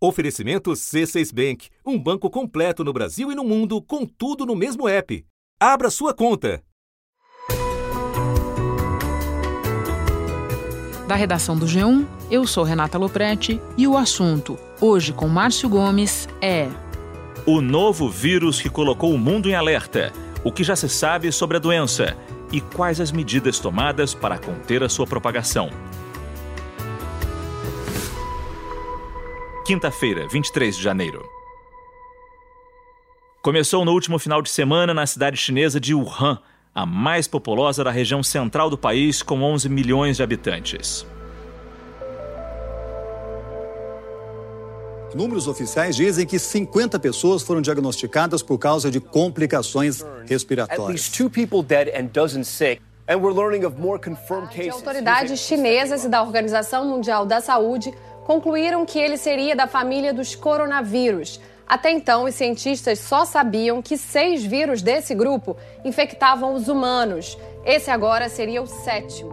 Oferecimento C6 Bank, um banco completo no Brasil e no mundo, com tudo no mesmo app. Abra sua conta. Da redação do G1, eu sou Renata Loprete e o assunto, hoje com Márcio Gomes, é. O novo vírus que colocou o mundo em alerta. O que já se sabe sobre a doença e quais as medidas tomadas para conter a sua propagação. Quinta-feira, 23 de janeiro. Começou no último final de semana na cidade chinesa de Wuhan, a mais populosa da região central do país, com 11 milhões de habitantes. Números oficiais dizem que 50 pessoas foram diagnosticadas por causa de complicações respiratórias. De autoridades chinesas e da Organização Mundial da Saúde concluíram que ele seria da família dos coronavírus. Até então, os cientistas só sabiam que seis vírus desse grupo infectavam os humanos. Esse agora seria o sétimo.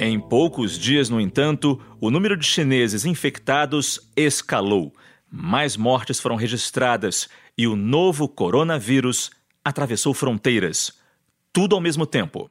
Em poucos dias, no entanto, o número de chineses infectados escalou. Mais mortes foram registradas e o novo coronavírus atravessou fronteiras. Tudo ao mesmo tempo.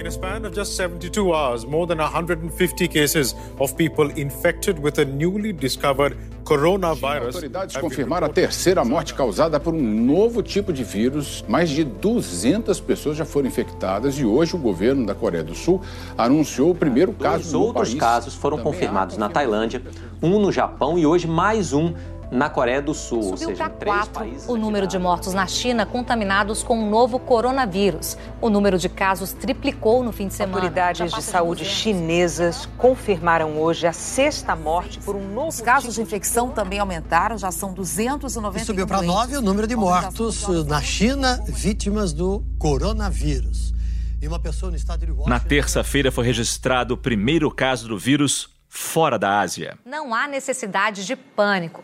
In a span of just 72 hours, more than 150 cases of people infected with a newly discovered coronavirus. Autoridades confirmaram a terceira morte causada por um novo tipo de vírus. Mais de 200 pessoas já foram infectadas e hoje o governo da Coreia do Sul anunciou o primeiro caso Dois outros país. casos foram confirmados na Tailândia, um no Japão e hoje mais um na Coreia do Sul. Subiu para quatro o número de mortos na China contaminados com o novo coronavírus. O número de casos triplicou no fim de semana. Autoridades de saúde chinesas confirmaram hoje a sexta morte por um novo. Os casos de infecção também aumentaram, já são 290. E subiu para nove o número de mortos na China vítimas do coronavírus. E uma pessoa no estado de Washington... Na terça-feira foi registrado o primeiro caso do vírus fora da Ásia. Não há necessidade de pânico.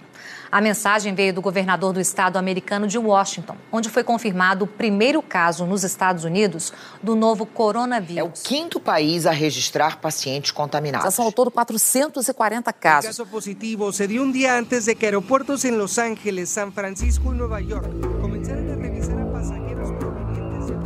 A mensagem veio do governador do estado americano de Washington, onde foi confirmado o primeiro caso nos Estados Unidos do novo coronavírus. É o quinto país a registrar pacientes contaminados. Já são ao todo 440 casos. O caso positivo se dio um dia antes de que aeroportos em Los Ángeles, San Francisco e Nova York começaram a revisar a passageiros provenientes de...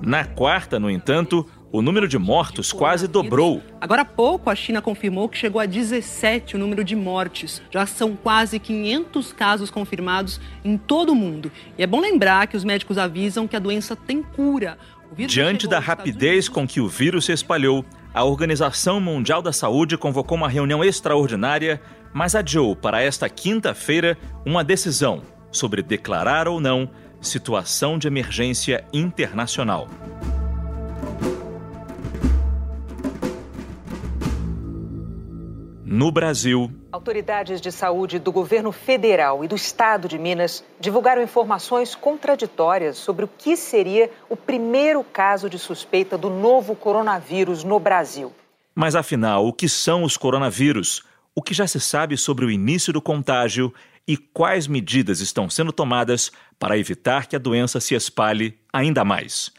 Na quarta, no entanto, o número de mortos quase dobrou. Agora há pouco, a China confirmou que chegou a 17 o número de mortes. Já são quase 500 casos confirmados em todo o mundo. E é bom lembrar que os médicos avisam que a doença tem cura. Diante da rapidez com que o vírus se espalhou, a Organização Mundial da Saúde convocou uma reunião extraordinária, mas adiou para esta quinta-feira uma decisão sobre declarar ou não situação de emergência internacional. No Brasil, autoridades de saúde do governo federal e do estado de Minas divulgaram informações contraditórias sobre o que seria o primeiro caso de suspeita do novo coronavírus no Brasil. Mas afinal, o que são os coronavírus? O que já se sabe sobre o início do contágio e quais medidas estão sendo tomadas para evitar que a doença se espalhe ainda mais?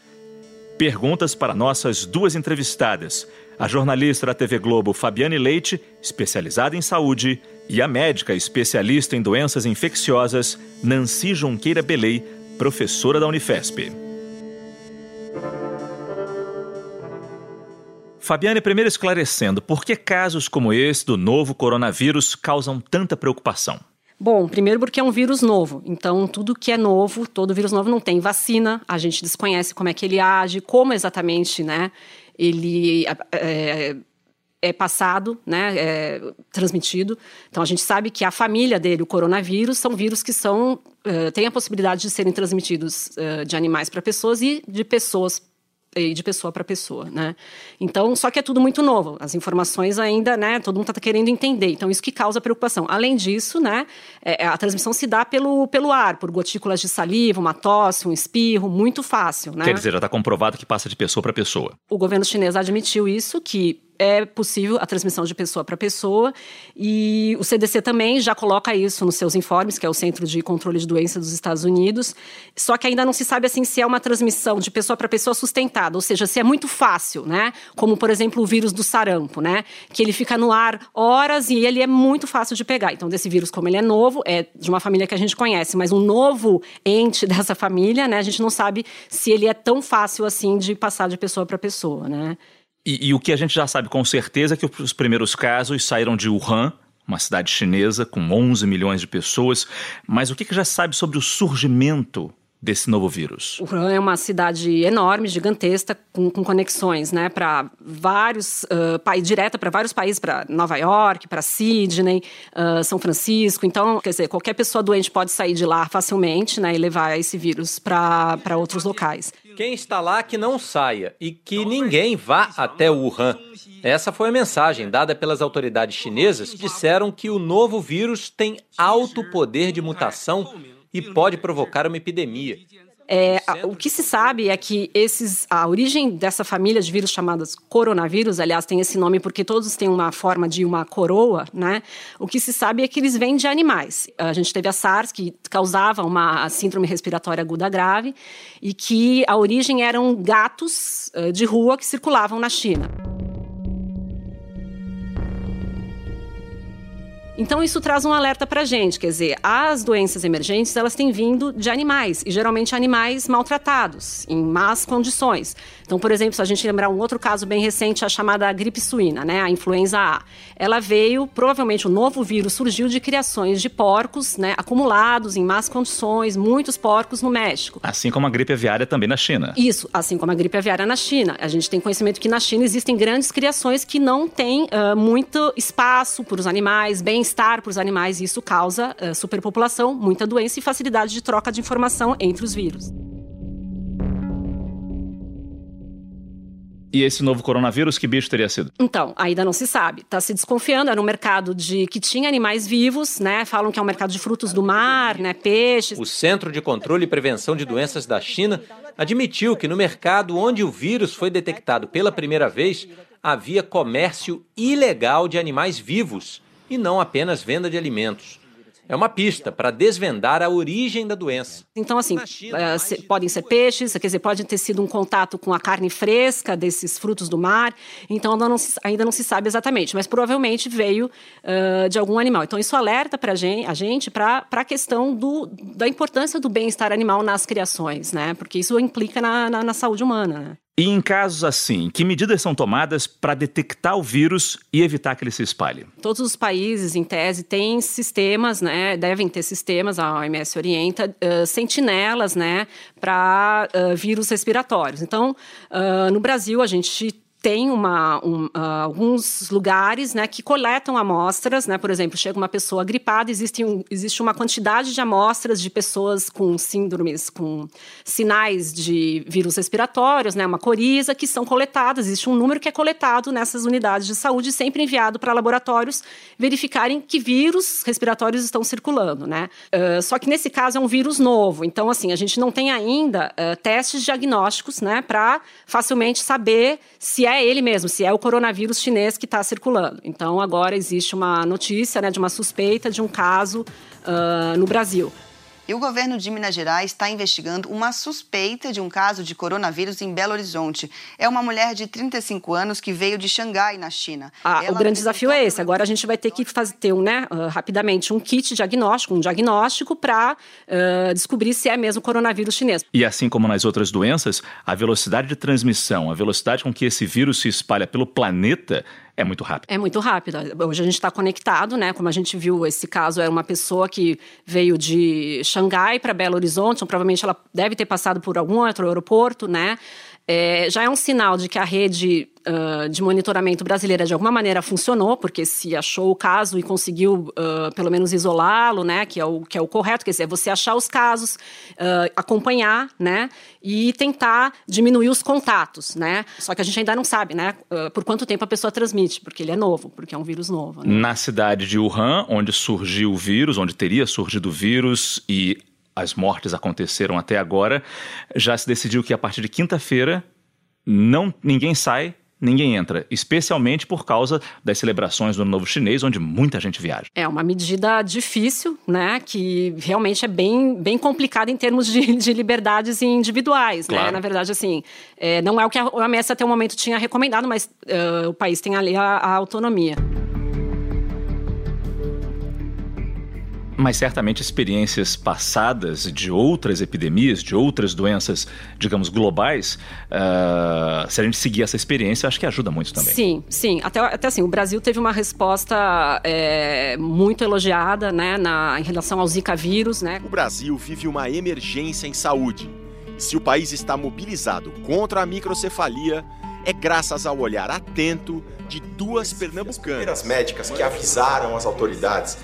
Perguntas para nossas duas entrevistadas, a jornalista da TV Globo Fabiane Leite, especializada em saúde, e a médica especialista em doenças infecciosas Nancy Junqueira Belei, professora da Unifesp. Fabiane, primeiro esclarecendo, por que casos como esse do novo coronavírus causam tanta preocupação? Bom, primeiro porque é um vírus novo. Então, tudo que é novo, todo vírus novo não tem vacina. A gente desconhece como é que ele age, como exatamente, né? Ele é, é passado, né? É transmitido. Então, a gente sabe que a família dele, o coronavírus, são vírus que são uh, têm a possibilidade de serem transmitidos uh, de animais para pessoas e de pessoas de pessoa para pessoa, né? Então, só que é tudo muito novo. As informações ainda, né? Todo mundo está querendo entender. Então, isso que causa preocupação. Além disso, né? É, a transmissão se dá pelo, pelo ar, por gotículas de saliva, uma tosse, um espirro, muito fácil, né? Quer dizer, já está comprovado que passa de pessoa para pessoa. O governo chinês admitiu isso, que é possível a transmissão de pessoa para pessoa e o CDC também já coloca isso nos seus informes, que é o Centro de Controle de Doenças dos Estados Unidos. Só que ainda não se sabe assim se é uma transmissão de pessoa para pessoa sustentada, ou seja, se é muito fácil, né? Como por exemplo o vírus do sarampo, né? Que ele fica no ar horas e ele é muito fácil de pegar. Então desse vírus, como ele é novo, é de uma família que a gente conhece, mas um novo ente dessa família, né? A gente não sabe se ele é tão fácil assim de passar de pessoa para pessoa, né? E, e, o que a gente já sabe com certeza é que os primeiros casos saíram de Wuhan, uma cidade chinesa com 11 milhões de pessoas. Mas o que, que já sabe sobre o surgimento desse novo vírus? Wuhan é uma cidade enorme, gigantesca, com, com conexões, né, para vários uh, países, direta para vários países, para Nova York, para Sydney, uh, São Francisco. Então, quer dizer, qualquer pessoa doente pode sair de lá facilmente, né, e levar esse vírus para outros locais. Quem está lá que não saia e que ninguém vá até Wuhan. Essa foi a mensagem dada pelas autoridades chinesas, que disseram que o novo vírus tem alto poder de mutação e pode provocar uma epidemia. É, o que se sabe é que esses, a origem dessa família de vírus chamadas coronavírus, aliás, tem esse nome porque todos têm uma forma de uma coroa, né? O que se sabe é que eles vêm de animais. A gente teve a SARS, que causava uma síndrome respiratória aguda grave, e que a origem eram gatos uh, de rua que circulavam na China. Então isso traz um alerta para a gente, quer dizer, as doenças emergentes elas têm vindo de animais e geralmente animais maltratados, em más condições. Então, por exemplo, se a gente lembrar um outro caso bem recente, a chamada gripe suína, né, a influenza A, ela veio provavelmente o novo vírus surgiu de criações de porcos, né, acumulados em más condições, muitos porcos no México. Assim como a gripe aviária também na China. Isso, assim como a gripe aviária na China. A gente tem conhecimento que na China existem grandes criações que não têm uh, muito espaço para os animais, bem bem-estar para os animais e isso causa uh, superpopulação, muita doença e facilidade de troca de informação entre os vírus. E esse novo coronavírus, que bicho teria sido? Então, ainda não se sabe. Está se desconfiando. Era um mercado de que tinha animais vivos, né? Falam que é um mercado de frutos do mar, né? Peixes. O Centro de Controle e Prevenção de Doenças da China admitiu que no mercado onde o vírus foi detectado pela primeira vez, havia comércio ilegal de animais vivos e não apenas venda de alimentos. É uma pista para desvendar a origem da doença. Então, assim, uh, podem ser peixes, quer dizer, pode ter sido um contato com a carne fresca desses frutos do mar. Então, ainda não se, ainda não se sabe exatamente, mas provavelmente veio uh, de algum animal. Então, isso alerta para a gente para a questão do, da importância do bem-estar animal nas criações, né? Porque isso implica na, na, na saúde humana. Né? E em casos assim, que medidas são tomadas para detectar o vírus e evitar que ele se espalhe? Todos os países, em tese, têm sistemas, né? Devem ter sistemas, a OMS orienta, uh, sentinelas, né? Para uh, vírus respiratórios. Então, uh, no Brasil, a gente tem uma, um, uh, alguns lugares né, que coletam amostras, né? por exemplo, chega uma pessoa gripada, existe, um, existe uma quantidade de amostras de pessoas com síndromes, com sinais de vírus respiratórios, né, uma coriza, que são coletadas, existe um número que é coletado nessas unidades de saúde, sempre enviado para laboratórios verificarem que vírus respiratórios estão circulando. Né? Uh, só que nesse caso é um vírus novo, então assim, a gente não tem ainda uh, testes diagnósticos né, para facilmente saber se é ele mesmo, se é o coronavírus chinês que está circulando. Então, agora existe uma notícia né, de uma suspeita de um caso uh, no Brasil. E o governo de Minas Gerais está investigando uma suspeita de um caso de coronavírus em Belo Horizonte. É uma mulher de 35 anos que veio de Xangai, na China. Ah, o grande desafio é esse. Agora a gente vai ter que fazer, ter um, né, uh, rapidamente um kit diagnóstico, um diagnóstico para uh, descobrir se é mesmo coronavírus chinês. E assim como nas outras doenças, a velocidade de transmissão, a velocidade com que esse vírus se espalha pelo planeta é muito rápido. É muito rápido. Hoje a gente está conectado, né? Como a gente viu, esse caso era uma pessoa que veio de Xangai para Belo Horizonte, então provavelmente ela deve ter passado por algum outro aeroporto, né? É, já é um sinal de que a rede uh, de monitoramento brasileira de alguma maneira funcionou, porque se achou o caso e conseguiu uh, pelo menos isolá-lo, né, que é o que é o correto, quer dizer, é você achar os casos, uh, acompanhar, né, e tentar diminuir os contatos, né. Só que a gente ainda não sabe, né, por quanto tempo a pessoa transmite, porque ele é novo, porque é um vírus novo. Né? Na cidade de Wuhan, onde surgiu o vírus, onde teria surgido o vírus e as mortes aconteceram até agora, já se decidiu que a partir de quinta-feira não ninguém sai ninguém entra, especialmente por causa das celebrações do Novo Chinês, onde muita gente viaja. É uma medida difícil, né, que realmente é bem, bem complicada em termos de, de liberdades individuais, né? claro. né? Na verdade, assim, é, não é o que a OMS até o momento tinha recomendado, mas uh, o país tem ali a, a autonomia. Mas certamente experiências passadas de outras epidemias, de outras doenças, digamos, globais, uh, se a gente seguir essa experiência, acho que ajuda muito também. Sim, sim. Até, até assim, o Brasil teve uma resposta é, muito elogiada né, na, em relação ao Zika vírus. Né? O Brasil vive uma emergência em saúde. Se o país está mobilizado contra a microcefalia, é graças ao olhar atento de duas pernambucanas. As médicas que avisaram as autoridades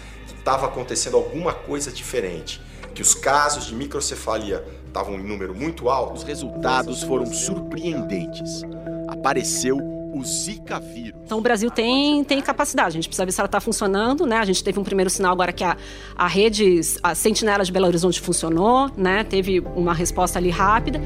estava acontecendo alguma coisa diferente, que os casos de microcefalia estavam em número muito alto. Os resultados foram surpreendentes. Apareceu o Zika vírus. Então o Brasil tem, tem capacidade, a gente precisa ver se ela está funcionando, né? A gente teve um primeiro sinal agora que a, a rede, a Sentinela de Belo Horizonte funcionou, né? Teve uma resposta ali rápida.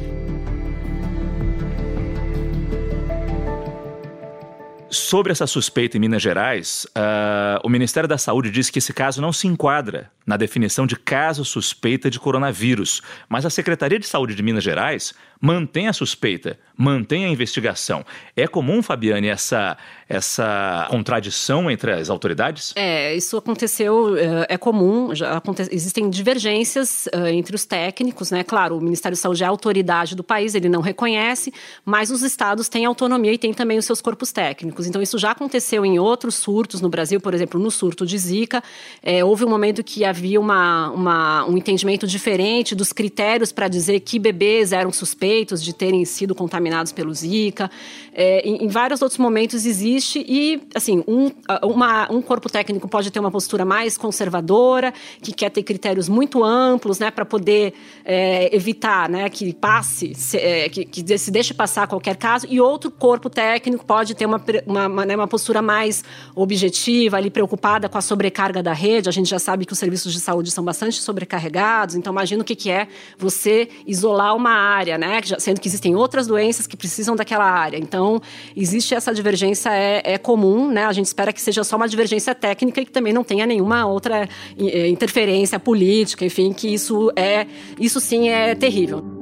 Sobre essa suspeita em Minas Gerais, uh, o Ministério da Saúde diz que esse caso não se enquadra na definição de caso suspeita de coronavírus, mas a Secretaria de Saúde de Minas Gerais mantém a suspeita, mantém a investigação. É comum, Fabiane, essa, essa contradição entre as autoridades? É, isso aconteceu, é, é comum, aconte, existem divergências uh, entre os técnicos, né? Claro, o Ministério da Saúde é a autoridade do país, ele não reconhece, mas os estados têm autonomia e têm também os seus corpos técnicos. Então, isso já aconteceu em outros surtos no Brasil, por exemplo, no surto de Zika. É, houve um momento que havia uma, uma, um entendimento diferente dos critérios para dizer que bebês eram suspeitos suspeitos de terem sido contaminados pelo Zika. É, em, em, vários outros momentos existe e, assim, um, uma, um corpo técnico pode ter uma postura mais conservadora, que quer ter critérios muito amplos, né, para poder é, evitar, né, que passe, se, é, que, que, se deixe passar qualquer caso, e outro corpo técnico pode ter uma, uma, uma, né, uma postura mais objetiva, ali preocupada com a sobrecarga da rede. A gente já sabe que os serviços de saúde são bastante sobrecarregados, então imagina o que, que é você isolar uma área, né, sendo que existem outras doenças que precisam daquela área. Então, existe essa divergência, é, é comum, né? A gente espera que seja só uma divergência técnica e que também não tenha nenhuma outra eh, interferência política, enfim, que isso é, isso sim é terrível.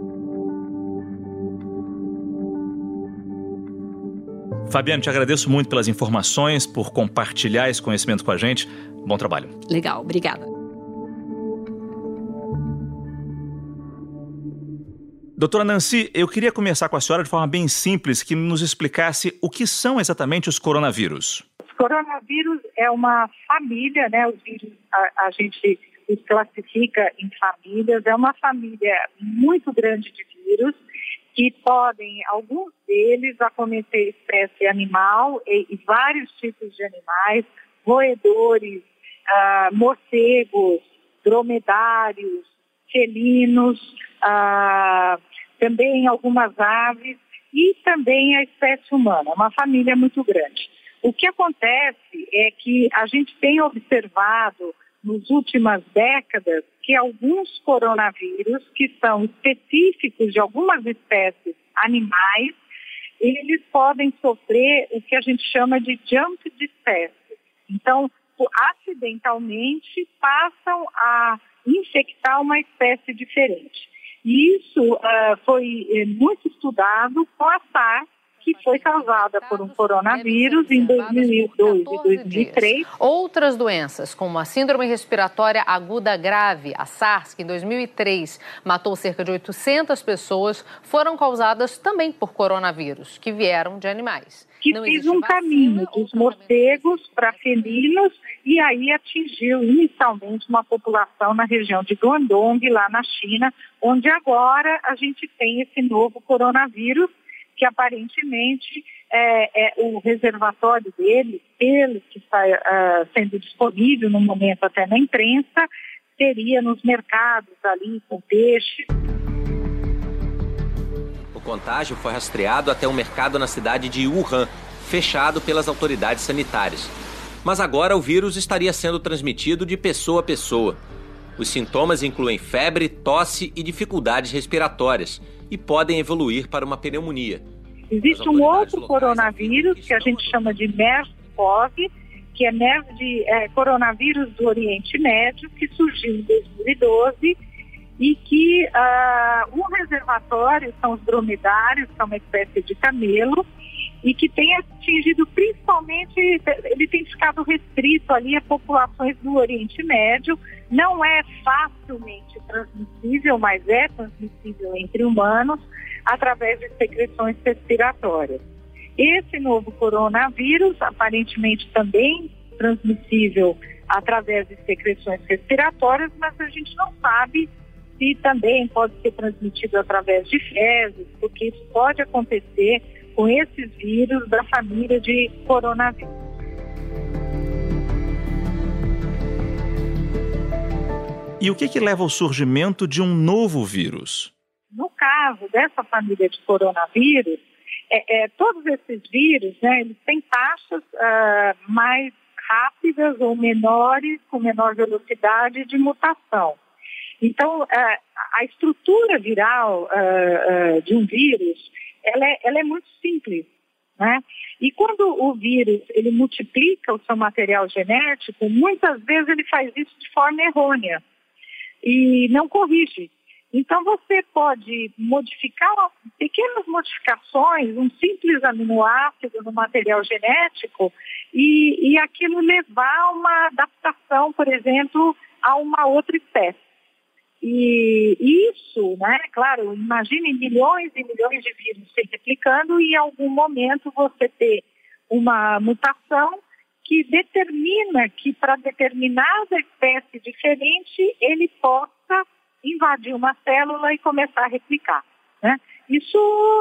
Fabiano, te agradeço muito pelas informações, por compartilhar esse conhecimento com a gente. Bom trabalho. Legal, obrigada. Doutora Nancy, eu queria começar com a senhora de forma bem simples, que nos explicasse o que são exatamente os coronavírus. Os coronavírus é uma família, né? Os vírus, a, a gente os classifica em famílias, é uma família muito grande de vírus que podem, alguns deles, acometer espécie animal e, e vários tipos de animais, roedores, ah, morcegos, dromedários, felinos, ah, também algumas aves e também a espécie humana, uma família muito grande. O que acontece é que a gente tem observado nas últimas décadas que alguns coronavírus, que são específicos de algumas espécies animais, eles podem sofrer o que a gente chama de jump de espécie. Então, acidentalmente passam a infectar uma espécie diferente. E isso uh, foi eh, muito estudado com a SARS, que foi causada por um coronavírus em 2002 e 2003. Outras doenças, como a síndrome respiratória aguda grave, a SARS, que em 2003 matou cerca de 800 pessoas, foram causadas também por coronavírus, que vieram de animais que Não fez um caminho dos morcegos para felinos e aí atingiu inicialmente uma população na região de Guangdong, lá na China, onde agora a gente tem esse novo coronavírus que aparentemente é, é o reservatório dele, pelo que está uh, sendo disponível no momento até na imprensa, seria nos mercados ali com peixe contágio foi rastreado até um mercado na cidade de Wuhan, fechado pelas autoridades sanitárias. Mas agora o vírus estaria sendo transmitido de pessoa a pessoa. Os sintomas incluem febre, tosse e dificuldades respiratórias e podem evoluir para uma pneumonia. Existe um outro coronavírus que a gente chama de MERS-CoV, que é MERS de é, coronavírus do Oriente Médio, que surgiu em 2012 e que uh, um reservatório são os dromedários, que é uma espécie de camelo, e que tem atingido principalmente, ele tem ficado restrito ali a populações do Oriente Médio, não é facilmente transmissível, mas é transmissível entre humanos através de secreções respiratórias. Esse novo coronavírus, aparentemente também transmissível através de secreções respiratórias, mas a gente não sabe se também pode ser transmitido através de fezes, porque isso pode acontecer com esses vírus da família de coronavírus. E o que, que leva ao surgimento de um novo vírus? No caso dessa família de coronavírus, é, é, todos esses vírus, né, eles têm taxas uh, mais rápidas ou menores, com menor velocidade de mutação. Então, uh, a estrutura viral uh, de um vírus, ela é, ela é muito simples. Né? E quando o vírus ele multiplica o seu material genético, muitas vezes ele faz isso de forma errônea e não corrige. Então você pode modificar pequenas modificações, um simples aminoácido no material genético e, e aquilo levar a uma adaptação, por exemplo, a uma outra espécie. E isso, né, claro, imagine milhões e milhões de vírus se replicando e em algum momento você ter uma mutação que determina que para determinada espécie diferente ele possa invadir uma célula e começar a replicar. Né? Isso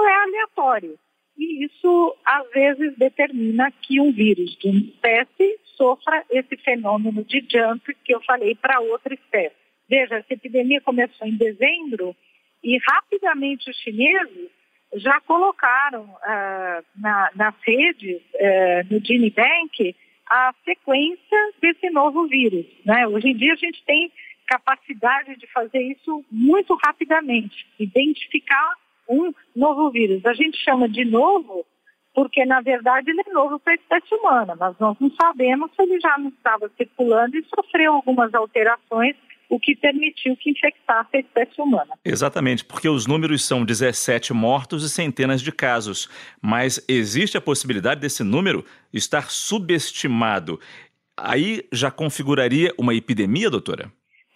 é aleatório. E isso, às vezes, determina que um vírus de uma espécie sofra esse fenômeno de jump que eu falei para outra espécie. Veja, essa epidemia começou em dezembro e rapidamente os chineses já colocaram uh, na, nas redes, uh, no Genibank, a sequência desse novo vírus. Né? Hoje em dia a gente tem capacidade de fazer isso muito rapidamente, identificar um novo vírus. A gente chama de novo porque, na verdade, ele é novo para a espécie humana, mas nós não sabemos se ele já não estava circulando e sofreu algumas alterações o que permitiu que infectasse a espécie humana. Exatamente, porque os números são 17 mortos e centenas de casos. Mas existe a possibilidade desse número estar subestimado. Aí já configuraria uma epidemia, doutora?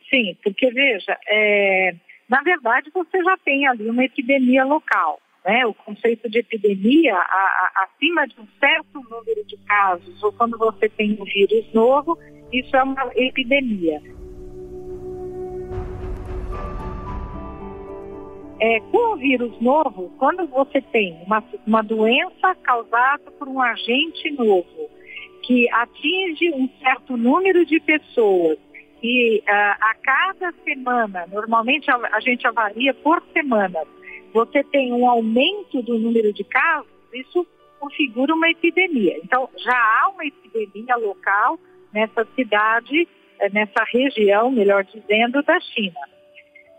Sim, porque veja, é, na verdade você já tem ali uma epidemia local. Né? O conceito de epidemia, a, a, acima de um certo número de casos, ou quando você tem um vírus novo, isso é uma epidemia. É, com o vírus novo, quando você tem uma, uma doença causada por um agente novo, que atinge um certo número de pessoas, e uh, a cada semana, normalmente a, a, gente avalia por semana, você tem um aumento do número de casos, isso configura uma epidemia. Então, já há uma epidemia local nessa cidade, eh, nessa região, melhor dizendo, da China.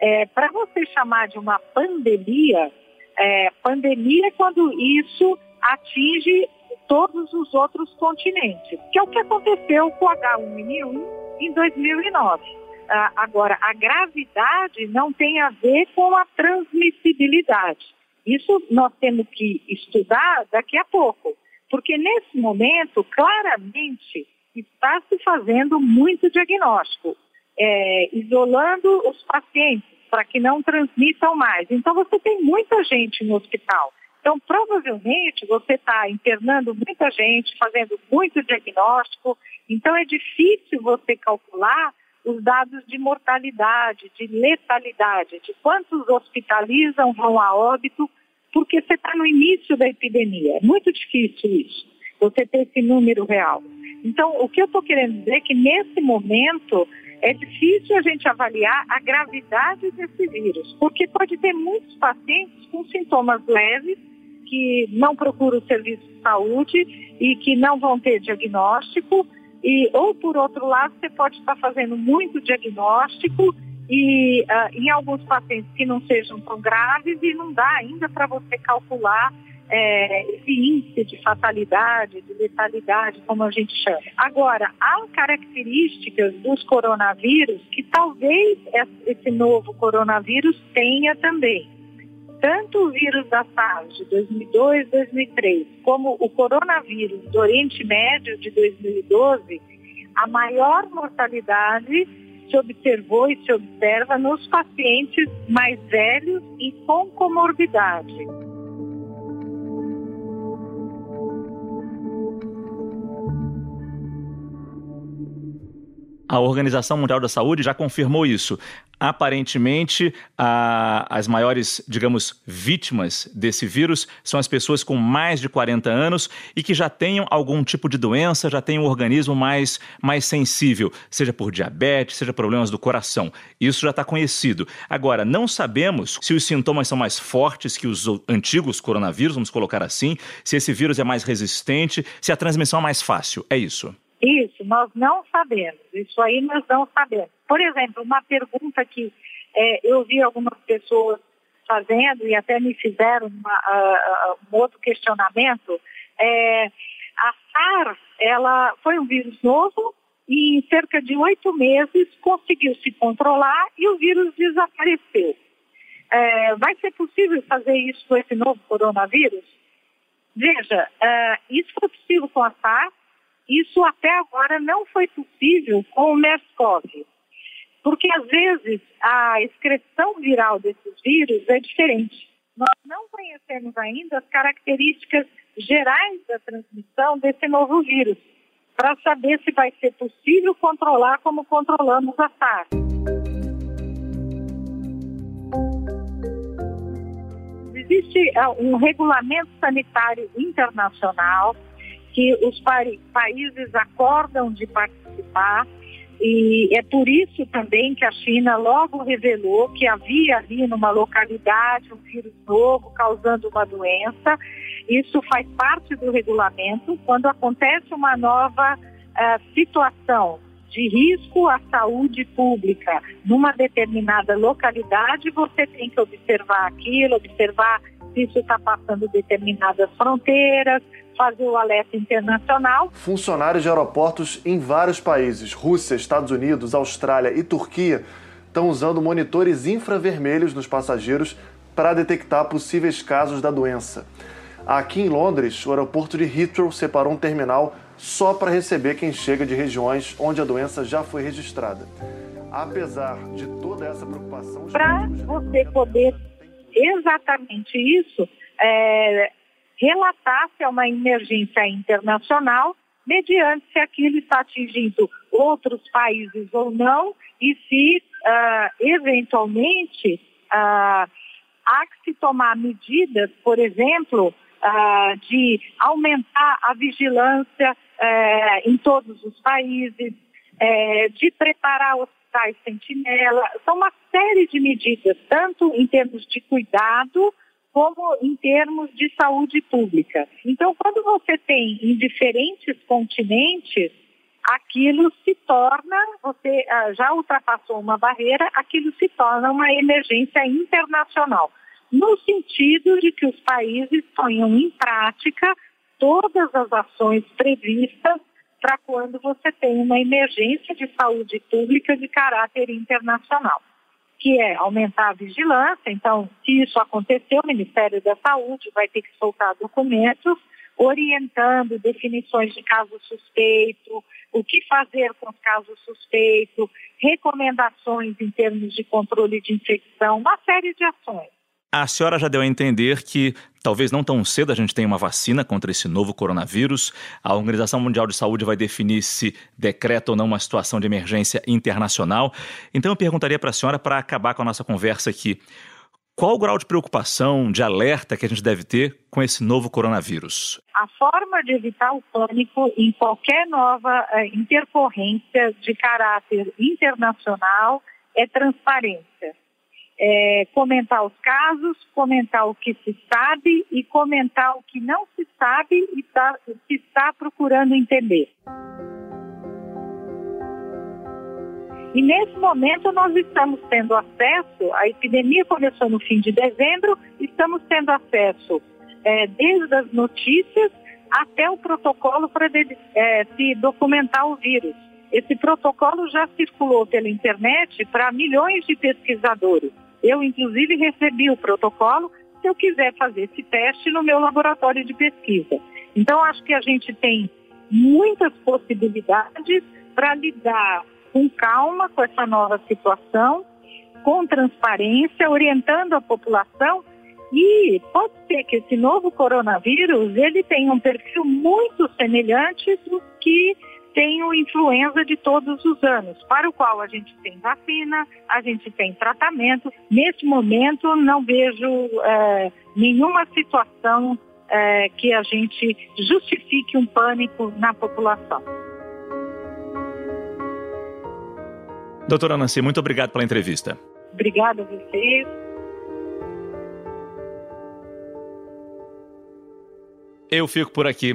É, Para você chamar de uma pandemia, é, pandemia é quando isso atinge todos os outros continentes, que é o que aconteceu com o H1N1 em 2009. Ah, agora, a gravidade não tem a ver com a transmissibilidade. Isso nós temos que estudar daqui a pouco, porque nesse momento, claramente, está se fazendo muito diagnóstico, é, isolando os pacientes, para que não transmitam mais. Então, você tem muita gente no hospital. Então, provavelmente, você está internando muita gente, fazendo muito diagnóstico. Então, é difícil você calcular os dados de mortalidade, de letalidade, de quantos hospitalizam, vão a óbito, porque você está no início da epidemia. É muito difícil isso, você ter esse número real. Então, o que eu estou querendo dizer é que nesse momento é difícil a gente avaliar a gravidade desse vírus, porque pode ter muitos pacientes com sintomas leves que não procuram serviço de saúde e que não vão ter diagnóstico, e, ou por outro lado, você pode estar fazendo muito diagnóstico e uh, em alguns pacientes que não sejam tão graves e não dá ainda para você calcular é, esse índice de fatalidade, de letalidade, como a gente chama. Agora, há características dos coronavírus que talvez esse novo coronavírus tenha também. Tanto o vírus da SARS de 2002, 2003, como o coronavírus do Oriente Médio de 2012, a maior mortalidade se observou e se observa nos pacientes mais velhos e com comorbidade. A Organização Mundial da Saúde já confirmou isso. Aparentemente, a, as maiores, digamos, vítimas desse vírus são as pessoas com mais de 40 anos e que já tenham algum tipo de doença, já tenham um organismo mais, mais sensível, seja por diabetes, seja problemas do coração. Isso já está conhecido. Agora, não sabemos se os sintomas são mais fortes que os antigos coronavírus, vamos colocar assim, se esse vírus é mais resistente, se a transmissão é mais fácil. É isso. Isso, nós não sabemos. Isso aí nós não sabemos. Por exemplo, uma pergunta que é, eu vi algumas pessoas fazendo e até me fizeram uma, uh, um outro questionamento. É, a SARS, ela foi um vírus novo e em cerca de oito meses conseguiu se controlar e o vírus desapareceu. É, vai ser possível fazer isso com esse novo coronavírus? Veja, uh, isso foi possível com a SARS, isso até agora não foi possível com o MERS-CoV, porque às vezes a excreção viral desses vírus é diferente. Nós não conhecemos ainda as características gerais da transmissão desse novo vírus, para saber se vai ser possível controlar como controlamos a SARS. Existe ah, um regulamento sanitário internacional que os países acordam de participar e é por isso também que a China logo revelou que havia ali numa localidade um vírus novo causando uma doença. Isso faz parte do regulamento. Quando acontece uma nova uh, situação de risco à saúde pública numa determinada localidade, você tem que observar aquilo, observar se isso está passando determinadas fronteiras, fazer o alerta internacional. Funcionários de aeroportos em vários países, Rússia, Estados Unidos, Austrália e Turquia, estão usando monitores infravermelhos nos passageiros para detectar possíveis casos da doença. Aqui em Londres, o aeroporto de Heathrow separou um terminal só para receber quem chega de regiões onde a doença já foi registrada. Apesar de toda essa preocupação. Para você poder exatamente isso, é, relatar se é uma emergência internacional, mediante se aquilo está atingindo outros países ou não, e se, uh, eventualmente, uh, há que se tomar medidas, por exemplo, uh, de aumentar a vigilância uh, em todos os países, uh, de preparar hospitais sentinela. São uma série de medidas, tanto em termos de cuidado, como em termos de saúde pública. Então, quando você tem em diferentes continentes, aquilo se torna, você ah, já ultrapassou uma barreira, aquilo se torna uma emergência internacional, no sentido de que os países ponham em prática todas as ações previstas para quando você tem uma emergência de saúde pública de caráter internacional que é aumentar a vigilância. Então, se isso acontecer, o Ministério da Saúde vai ter que soltar documentos orientando definições de caso suspeito, o que fazer com os casos suspeitos, recomendações em termos de controle de infecção, uma série de ações. A senhora já deu a entender que talvez não tão cedo a gente tenha uma vacina contra esse novo coronavírus. A Organização Mundial de Saúde vai definir se decreta ou não uma situação de emergência internacional. Então eu perguntaria para a senhora, para acabar com a nossa conversa aqui, qual o grau de preocupação, de alerta que a gente deve ter com esse novo coronavírus? A forma de evitar o pânico em qualquer nova uh, intercorrência de caráter internacional é transparência é, comentar os casos, comentar o que se sabe e comentar o que não se sabe e tá, se está procurando entender. E nesse momento nós estamos tendo acesso, a epidemia começou no fim de dezembro, estamos tendo acesso é, desde as notícias até o protocolo para é, se documentar o vírus. Esse protocolo já circulou pela internet para milhões de pesquisadores. Eu, inclusive, recebi o protocolo se eu quiser fazer esse teste no meu laboratório de pesquisa. Então, acho que a gente tem muitas possibilidades para lidar com calma com essa nova situação, com transparência, orientando a população e pode ser que esse novo coronavírus ele tenha um perfil muito semelhante do que tem o influenza de todos os anos, para o qual a gente tem vacina, a gente tem tratamento. Neste momento, não vejo é, nenhuma situação é, que a gente justifique um pânico na população. Doutora Nancy, muito obrigado pela entrevista. Obrigada a vocês. Eu fico por aqui.